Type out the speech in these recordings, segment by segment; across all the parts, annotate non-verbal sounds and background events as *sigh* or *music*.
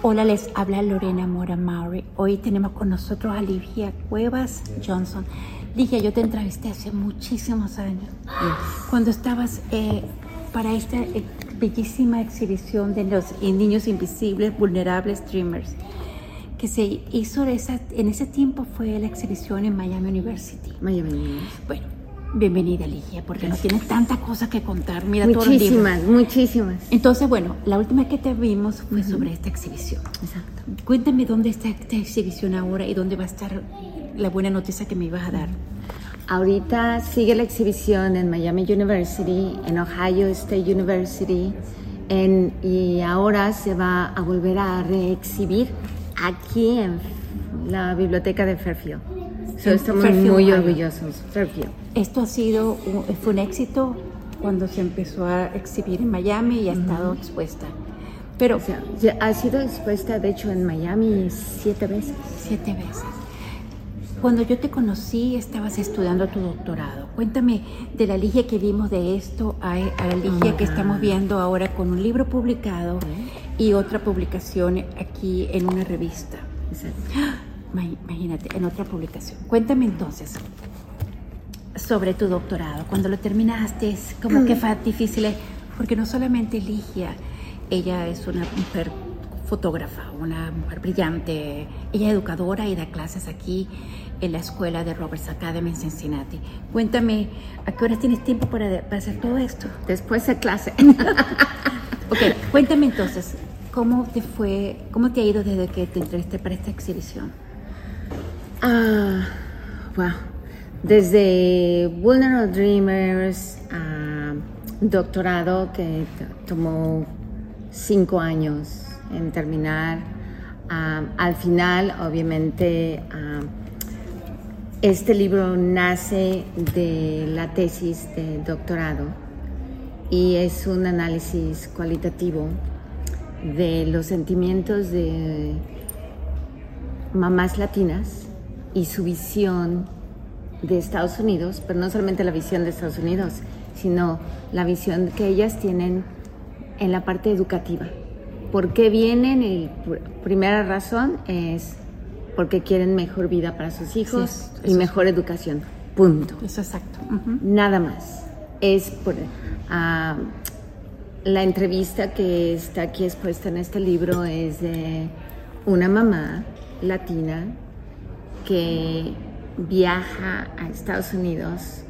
Hola, les habla Lorena Mora Maury. Hoy tenemos con nosotros a Ligia Cuevas Johnson. Ligia, yo te entrevisté hace muchísimos años, cuando estabas eh, para esta eh, bellísima exhibición de los niños invisibles, vulnerables, dreamers, que se hizo esa, en ese tiempo fue la exhibición en Miami University. Miami University. Bueno, bienvenida Ligia, porque nos tienes tantas cosas que contar. Mira, muchísimas, muchísimas. Entonces, bueno, la última que te vimos fue sobre esta exhibición. Exacto. Cuéntame dónde está esta exhibición ahora y dónde va a estar la buena noticia que me ibas a dar. Ahorita sigue la exhibición en Miami University, en Ohio State University, en, y ahora se va a volver a reexhibir aquí en la biblioteca de Fairfield. So, estamos Fairfield, muy orgullosos. Fairfield. Esto ha sido, un- fue un éxito cuando se empezó a exhibir en Miami y ha estado expuesta. Pero O sea, ha sido expuesta, de hecho, en Miami siete veces. siete veces. Cuando yo te conocí, estabas estudiando tu doctorado. Cuéntame de la Ligia que vimos de esto a, a la Ligia que estamos viendo ahora con un libro publicado y otra publicación aquí en una revista. Exacto. Ma- Imagínate, en otra publicación. Cuéntame entonces sobre tu doctorado. Cuando lo terminaste, como que fue difícil, eh, porque no solamente Ligia, ella es una mujer fotógrafa, una mujer brillante, ella es educadora y da clases aquí en la escuela de Roberts Academy en Cincinnati. Cuéntame, ¿a qué horas tienes tiempo para, para hacer todo esto? Después de clase. *laughs* Ok, cuéntame entonces, ¿cómo te fue, cómo te ha ido desde que te entrevisté para esta exhibición? Ah, wow. Desde Vulnerable Dreamers a doctorado que tomó cinco años en terminar. Ah, al final, obviamente, ah, este libro nace de la tesis de doctorado y es un análisis cualitativo de los sentimientos de mamás latinas y su visión de Estados Unidos, pero no solamente la visión de Estados Unidos, sino la visión que ellas tienen en la parte educativa. ¿Por qué vienen? Y pr- primera razón es porque quieren mejor vida para sus hijos Sí, y mejor educación. Punto. Eso exacto. Ujú. Nada más. Es por ah, la entrevista que está aquí expuesta en este libro es de una mamá latina que viaja a Estados Unidos,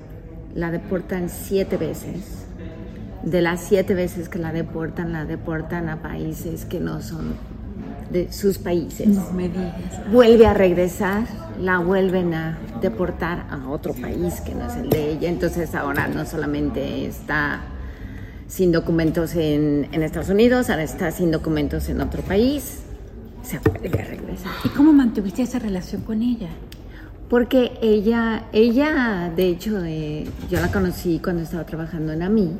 la deportan siete veces. De las siete veces que la deportan, la deportan a países que no son de sus países No me digas. vuelve a regresar, la vuelven a deportar a otro país que no es el de ella. Entonces ahora no solamente está sin documentos en, en Estados Unidos, ahora está sin documentos en otro país, se vuelve a regresar. ¿Y cómo mantuviste esa relación con ella? Porque ella, ella de hecho, eh, yo la conocí cuando estaba trabajando en AMI.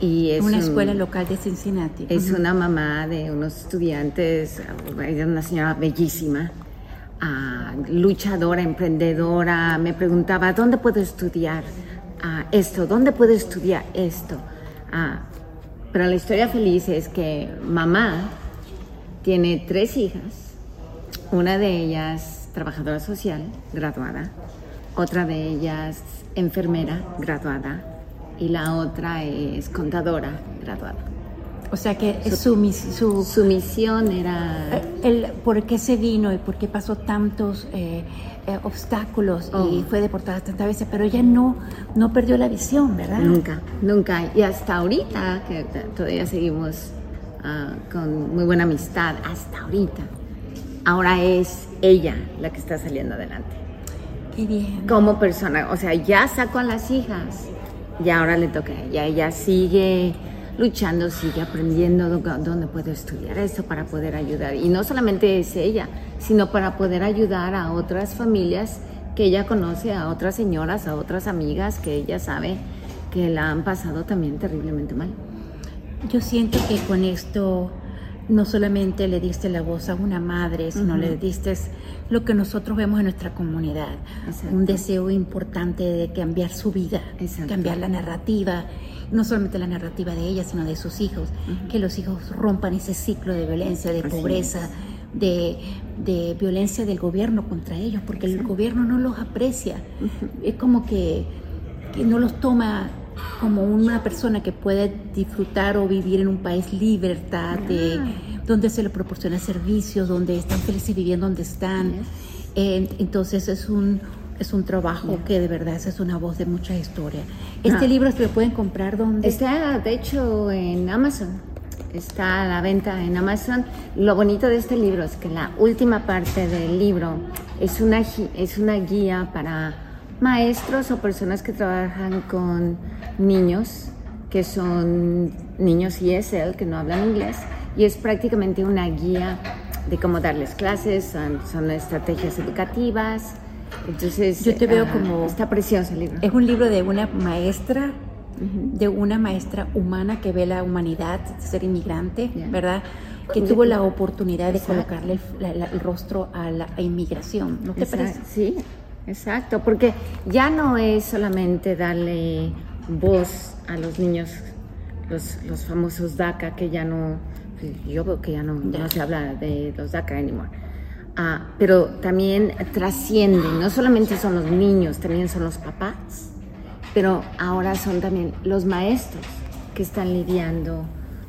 Y es una un- escuela local de Cincinnati. Es Ujú. una mamá de unos estudiantes, una señora bellísima, ah, luchadora, emprendedora. Me preguntaba, ¿dónde puedo estudiar ah, esto? ¿Dónde puedo estudiar esto? Ah, pero la historia feliz es que mamá tiene tres hijas, una de ellas trabajadora social, graduada, otra de ellas enfermera, graduada, y la otra es contadora, graduada. O sea que su, mis- su, Su misión era... eh, el, por qué se vino y por qué pasó tantos eh, eh, obstáculos y Oh. fue deportada tantas veces, pero ella no, no perdió la visión, ¿verdad? Nunca, nunca. Y hasta ahorita, que todavía seguimos ah, con muy buena amistad, hasta ahorita. Ahora es ella la que está saliendo adelante. Qué bien. Como persona, o sea, ya sacó a las hijas y ahora le toca a ella. Ella sigue luchando, sigue aprendiendo dó- dónde puedo estudiar esto para poder ayudar. Y no solamente es ella, sino para poder ayudar a otras familias que ella conoce, a otras señoras, a otras amigas que ella sabe que la han pasado también terriblemente mal. Yo siento que con esto no solamente le diste la voz a una madre, sino le diste lo que nosotros vemos en nuestra comunidad, Exacto. un deseo importante de cambiar su vida, Exacto. cambiar la narrativa no solamente la narrativa de ella, sino de sus hijos, que los hijos rompan ese ciclo de violencia, de pobreza, de, de, violencia del gobierno contra ellos, porque el gobierno no los aprecia, es como que, que no los toma como una persona que puede disfrutar o vivir en un país libertad, de, ah. donde se le proporciona servicios, donde están felices viviendo donde están. entonces es un, es un trabajo que de verdad es una voz de mucha historia. ¿Este ah. libro se lo pueden comprar donde? Está, de hecho, en Amazon. Está a la venta en Amazon. Lo bonito de este libro es que la última parte del libro es una, es una guía para maestros o personas que trabajan con niños que son niños ESL, que no hablan inglés, y es prácticamente una guía de cómo darles clases, son, estrategias educativas. Entonces, yo te veo ah, como... Está precioso el libro. Es un libro de una maestra, de una maestra humana que ve la humanidad, ser inmigrante, ¿verdad? Que tuvo la oportunidad de colocarle el, rostro a la inmigración, ¿no te parece? Sí, exacto, porque ya no es solamente darle voz a los niños, los, los famosos DACA, que ya no, yo veo que ya no, no se habla de los DACA anymore. Ah, pero también trascienden, no solamente son los niños, también son los papás, pero ahora son también los maestros que están lidiando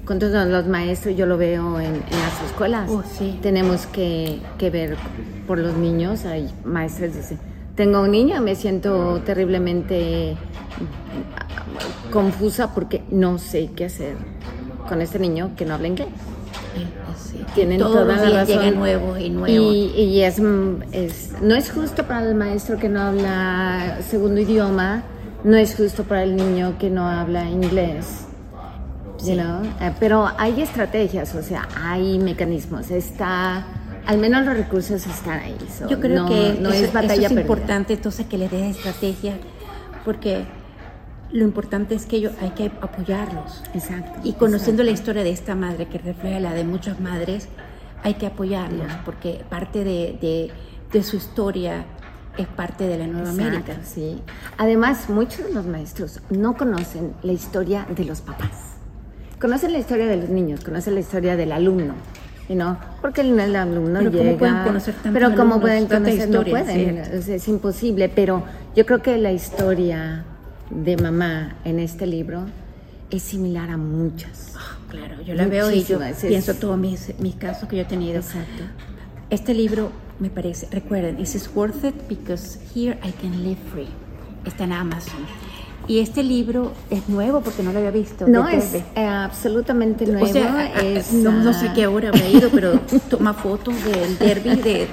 con todos los maestros, yo lo veo en, las escuelas. Oh, sí. Tenemos que, que, ver por los niños, hay maestros que dicen, tengo un niño, me siento terriblemente confusa porque no sé qué hacer con este niño que no habla inglés. Sí, Tienen toda la razón. nuevo y nuevo. Y, es, no es justo para el maestro que no habla segundo idioma, no es justo para el niño que no habla inglés. Eh, pero hay estrategias, o sea, hay mecanismos, está, al menos los recursos están ahí. Yo creo que no es batalla es importante entonces que le des estrategia, porque lo importante es que ellos hay que apoyarlos. Exacto. Y conociendo la historia de esta madre que refleja la de muchas madres, hay que apoyarlos porque parte de, de, su historia es parte de la Nueva América. Sí. Además, muchos de los maestros no conocen la historia de los papás. Conocen la historia de los niños, conocen la historia del alumno, ¿no? Porque el, el alumno pero llega. pueden conocer pero como pueden conocer, no pueden. es imposible. Pero yo creo que la historia de mamá en este libro es similar a muchas. Ah, claro, yo la veo y yo pienso todos mis, mis casos que yo he tenido. Exacto. Este libro me parece, recuerden, this is worth it because here I can live free. Está en Amazon. Y este libro es nuevo porque no lo había visto. No, es eh, absolutamente nuevo. O sea, no, sé qué hora habrá ido, pero *laughs* toma fotos del derby de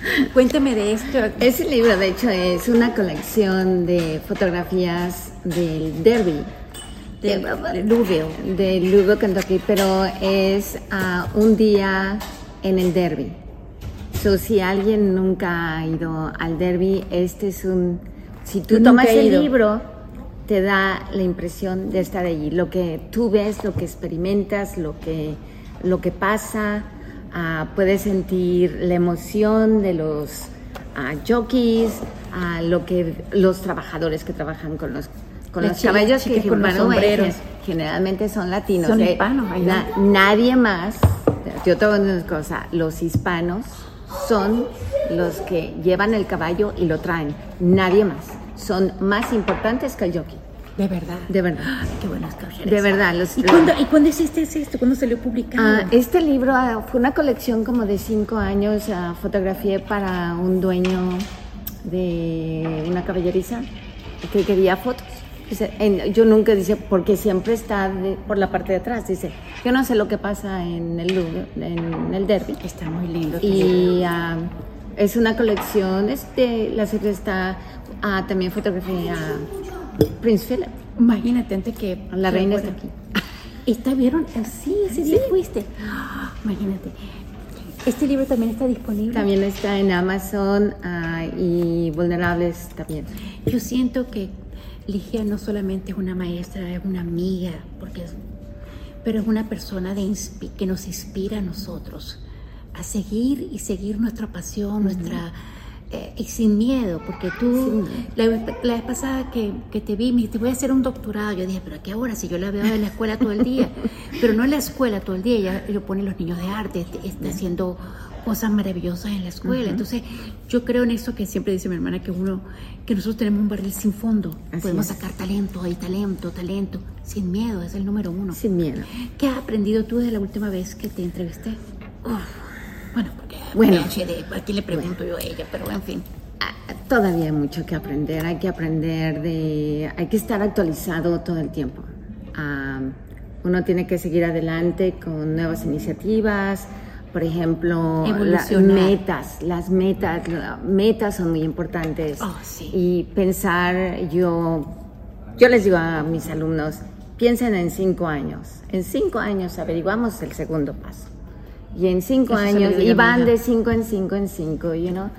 *laughs* Cuénteme de esto. Ese libro, de hecho, es una colección de fotografías del derby. De, Louisville. De Louisville, Kentucky, pero es uh, un día en el derby. So, si alguien nunca ha ido al derby, este es un... Si tú tomas el libro, te da la impresión de estar allí. Lo que tú ves, lo que experimentas, lo que, lo que pasa Ah, puedes sentir la emoción de los uh, jockeys, uh, lo que los trabajadores que trabajan con los con los caballos que, con los sombreros. generalmente son latinos. Son eh, hispanos. nadie más, yo te voy una cosa, los hispanos son los que llevan el caballo y lo traen, nadie más. Son más importantes que el jockey. De verdad. De verdad. qué buenas De verdad. ¿Y, cuándo, ¿Y cuándo hiciste esto? ¿Cuándo salió publicado? Ah, este libro ah, fue una colección como de cinco años. Uh, fotografié para un dueño de una caballeriza que quería fotos. yo nunca dice, porque siempre está por la parte de atrás. Dice, yo no sé lo que pasa en el, en el derby. Está muy lindo. Y es una colección, este, la serie está también fotografía Prince Philip. Imagínate antes que... La reina está aquí. ¿Está vieron? Sí, ese día fuiste. Imagínate. Este libro también está disponible. También está en Amazon uh, y Vulnerables también. Yo siento que Ligia no solamente es una maestra, es una amiga, porque es, pero es una persona de que nos inspira a nosotros a seguir y seguir nuestra pasión, nuestra eh, y sin miedo, porque tú, la, la, vez pasada que, que, te vi, me dijiste, voy a hacer un doctorado. Yo dije, pero ¿a qué hora? Si yo la veo en la escuela todo el día. *laughs* pero no en la escuela todo el día, ella lo pone los niños de arte, está haciendo cosas maravillosas en la escuela. Entonces, yo creo en eso que siempre dice mi hermana, que uno, que nosotros tenemos un barril sin fondo. Podemos sacar talento, hay talento, talento, sin miedo, es el número uno. Sin miedo. ¿Qué has aprendido tú desde la última vez que te entrevisté? Bueno, porque bueno, aquí le pregunto yo a ella, pero en fin. Ah, todavía hay mucho que aprender, hay que aprender de, hay que estar actualizado todo el tiempo. Ah, uno tiene que seguir adelante con nuevas iniciativas, por ejemplo, las metas, las metas, metas son muy importantes. Oh, sí. Y pensar, yo, yo les digo a mis alumnos, piensen en cinco años. En cinco años averiguamos el segundo paso. Y en cinco años, y van de cinco en cinco en cinco, you know.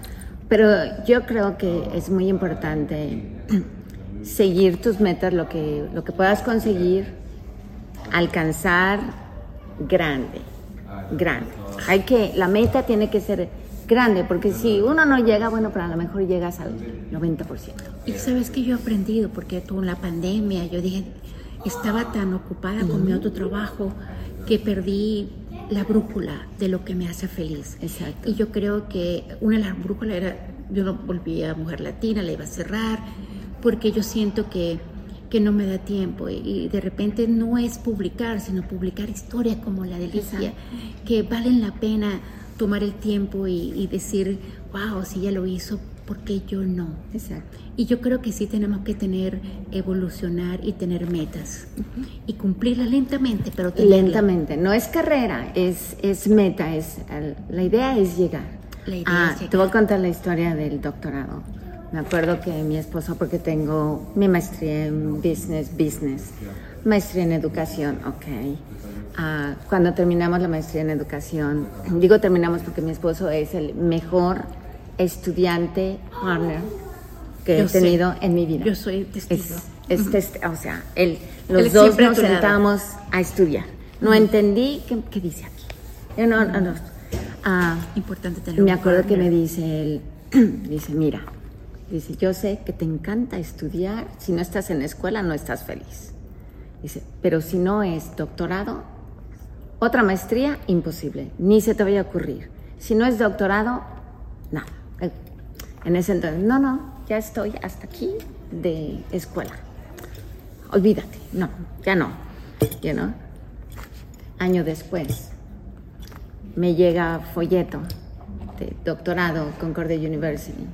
Pero yo creo que es muy importante *clears throat* seguir tus metas, lo que, lo que puedas conseguir, alcanzar grande, grande. Hay que, la meta tiene que ser grande, porque si uno no llega, bueno, pero a lo mejor llegas al 90%. Y sabes que yo he aprendido, porque tú en la pandemia, yo dije, estaba tan ocupada con mi otro trabajo que perdí la brújula de lo que me hace feliz. Exacto. Y yo creo que una de las brújulas era, yo no volvía a Mujer Latina, la iba a cerrar, porque yo siento que, que no me da tiempo. Y, de repente no es publicar, sino publicar historias como la de Licia, que valen la pena tomar el tiempo y, y decir, wow, si ella lo hizo, ¿por qué yo no? Exacto. Y yo creo que sí tenemos que tener, evolucionar y tener metas y cumplirlas lentamente, pero Lentamente, no es carrera, es, es meta, es, la idea es llegar. La idea ah, es llegar. te voy a contar la historia del doctorado. Me acuerdo que mi esposo, porque tengo mi maestría en business, business, maestría en educación, ok. Ah, cuando terminamos la maestría en educación, digo terminamos porque mi esposo es el mejor estudiante partner que Yo he tenido sé. en mi vida. Yo soy testigo. Es, es test- o sea, él, los Él dos nos sentamos a estudiar. No entendí qué, qué dice aquí. Yo no, no, no. Ah, Importante tener me acuerdo que me dice él, *clears throat* dice, mira, dice, yo sé que te encanta estudiar, si no estás en la escuela no estás feliz. Dice, pero si no es doctorado, otra maestría, imposible, ni se te vaya a ocurrir. Si no es doctorado, nada. En ese entonces, no, no, ya estoy hasta aquí de escuela. Olvídate, no, ya no. You know? Año después, me llega folleto de doctorado Concordia University.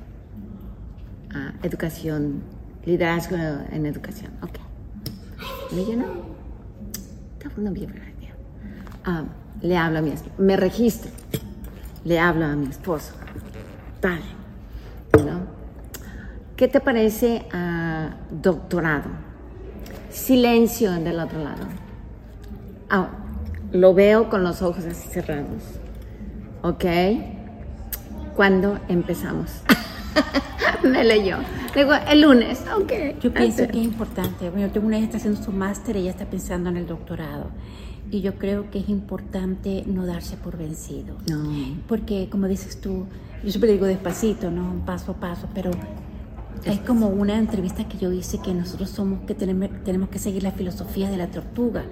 Ah, educación, liderazgo en educación. Ok. Me. That bad idea. Ah, le hablo a mi esposo. Me registro. Le hablo a mi esposo. Dale. ¿Qué te parece a doctorado? Silencio del otro lado. Ah, lo veo con los ojos así cerrados. ¿Ok? ¿Cuándo empezamos? *laughs* Me leyó. Le digo, el lunes. Ok. Yo pienso que es importante. Bueno, yo tengo una hija que está haciendo su máster y ella está pensando en el doctorado. Y yo creo que es importante no darse por vencido. No. Porque, como dices tú, yo siempre digo despacito, ¿no? Paso a paso, pero es como una entrevista que yo hice que nosotros somos, que tenemos, tenemos que seguir la filosofía de la tortuga.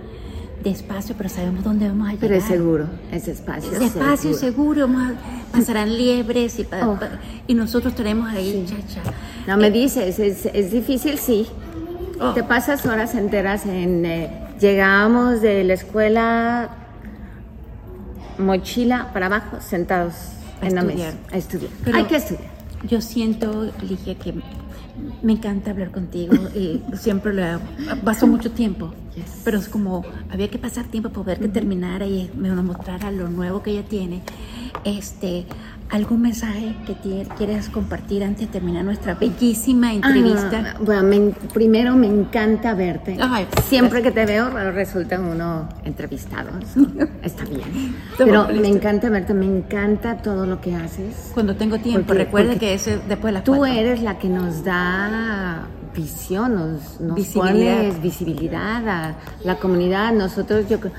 Despacio, pero sabemos dónde vamos a llegar. Pero es seguro, es espacio. Despacio, seguro, vamos a- pasarán *laughs* liebres y, pa- Oh. pa- y nosotros estaremos ahí, chacha. No me dices, es, es difícil, sí. Oh. Te pasas horas enteras en... eh, llegamos de la escuela, mochila para abajo, sentados A en la mesa a estudiar. Pero- Hay que estudiar. Yo siento, Ligia, que me encanta hablar contigo y siempre le paso mucho tiempo. Yes. Pero es como, había que pasar tiempo para ver que terminara y me mostrara lo nuevo que ella tiene. Este, ¿Algún mensaje que quieres compartir antes de terminar nuestra bellísima entrevista? Ah, bueno, me- primero me encanta verte. Ay, Siempre que te veo resulta uno entrevistado. está bien. Pero me encanta verte, me encanta todo lo que haces. Cuando tengo tiempo, Porque- recuerda porque que es después de las Tú cuatro. eres la que nos da visión, nos, nos Visibilidad. pones visibilidad a la comunidad. Nosotros, yo cre-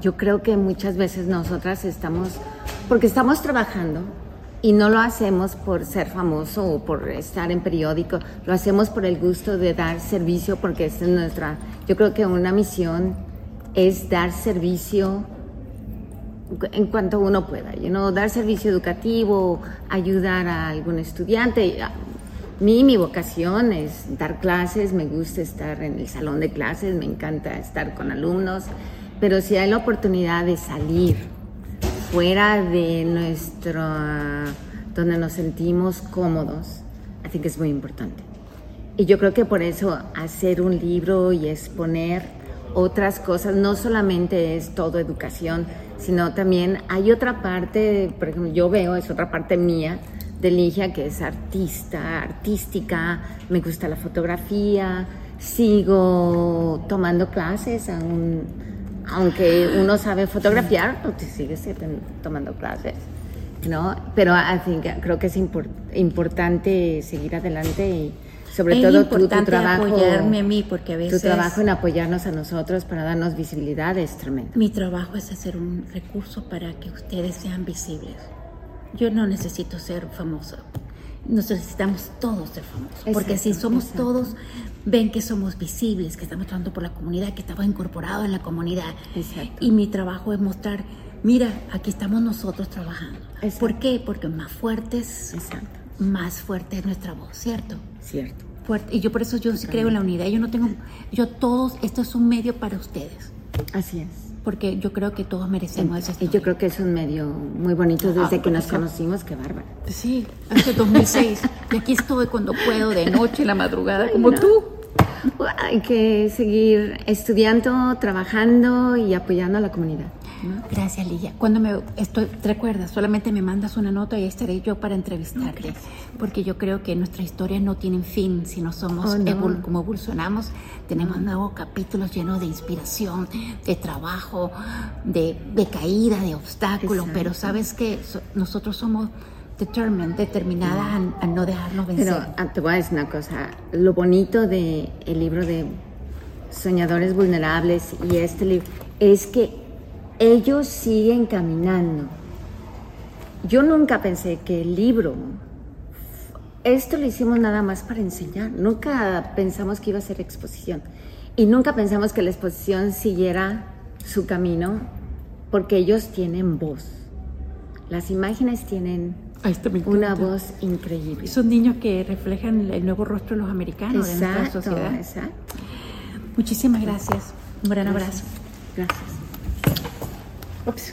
yo creo que muchas veces nosotras estamos, porque estamos trabajando Y no lo hacemos por ser famoso o por estar en periódico, lo hacemos por el gusto de dar servicio porque esta es nuestra, yo creo que una misión es dar servicio en cuanto uno pueda, you know, dar servicio educativo, ayudar a algún estudiante. Mí mi vocación es dar clases, me gusta estar en el salón de clases, me encanta estar con alumnos, pero si hay la oportunidad de salir fuera de nuestro, donde nos sentimos cómodos, así que es muy importante. Y yo creo que por eso hacer un libro y exponer otras cosas, no solamente es todo educación, sino también hay otra parte, por ejemplo, yo veo, es otra parte mía de Ligia que es artista, artística, me gusta la fotografía, sigo tomando clases, aún, aunque uno sabe fotografiar, tú te sigues tomando clases. ¿no? Pero creo que es importante seguir adelante y, sobre todo tu, trabajo apoyarme a mí porque a veces tu trabajo en apoyarnos a nosotros para darnos visibilidad es tremendo mi trabajo es hacer un recurso para que ustedes sean visibles yo no necesito ser famosa necesitamos todos ser famosos porque si somos todos ven que somos visibles que estamos trabajando por la comunidad que estamos incorporados en la comunidad exacto. y mi trabajo es mostrar mira aquí estamos nosotros trabajando ¿por qué? porque más fuertes más fuerte es nuestra voz, ¿cierto? Cierto. Fuerte. Y yo por eso yo sí creo en la unidad. Yo no tengo, yo todos, esto es un medio para ustedes. Así es. Porque yo creo que todos merecemos eso. Y yo creo que es un medio muy bonito desde ah, que nos conocimos, qué bárbaro. Sí, hace 2006. y aquí estoy cuando puedo, de noche, en la madrugada, como tú. Hay que seguir estudiando, trabajando y apoyando a la comunidad. Gracias, Ligia. Cuando me estoy, te recuerdas, solamente me mandas una nota y estaré yo para entrevistarte. porque yo creo que nuestra historia no tiene fin si no somos oh, como evolucionamos. Tenemos nuevos capítulos llenos de inspiración, de trabajo, de, caída, de obstáculos. Pero sabes que nosotros somos determined, determinadas a, no dejarnos vencer. Pero ah, te voy a decir una cosa. Lo bonito del el libro de Soñadores Vulnerables y este libro es que ellos siguen caminando. Yo nunca pensé que el libro, esto lo hicimos nada más para enseñar, nunca pensamos que iba a ser exposición y nunca pensamos que la exposición siguiera su camino porque ellos tienen voz. Las imágenes tienen una voz increíble. Son niños que reflejan el nuevo rostro de los americanos, de nuestra sociedad. Exacto. Muchísimas gracias. Un gran abrazo. Gracias. Oops.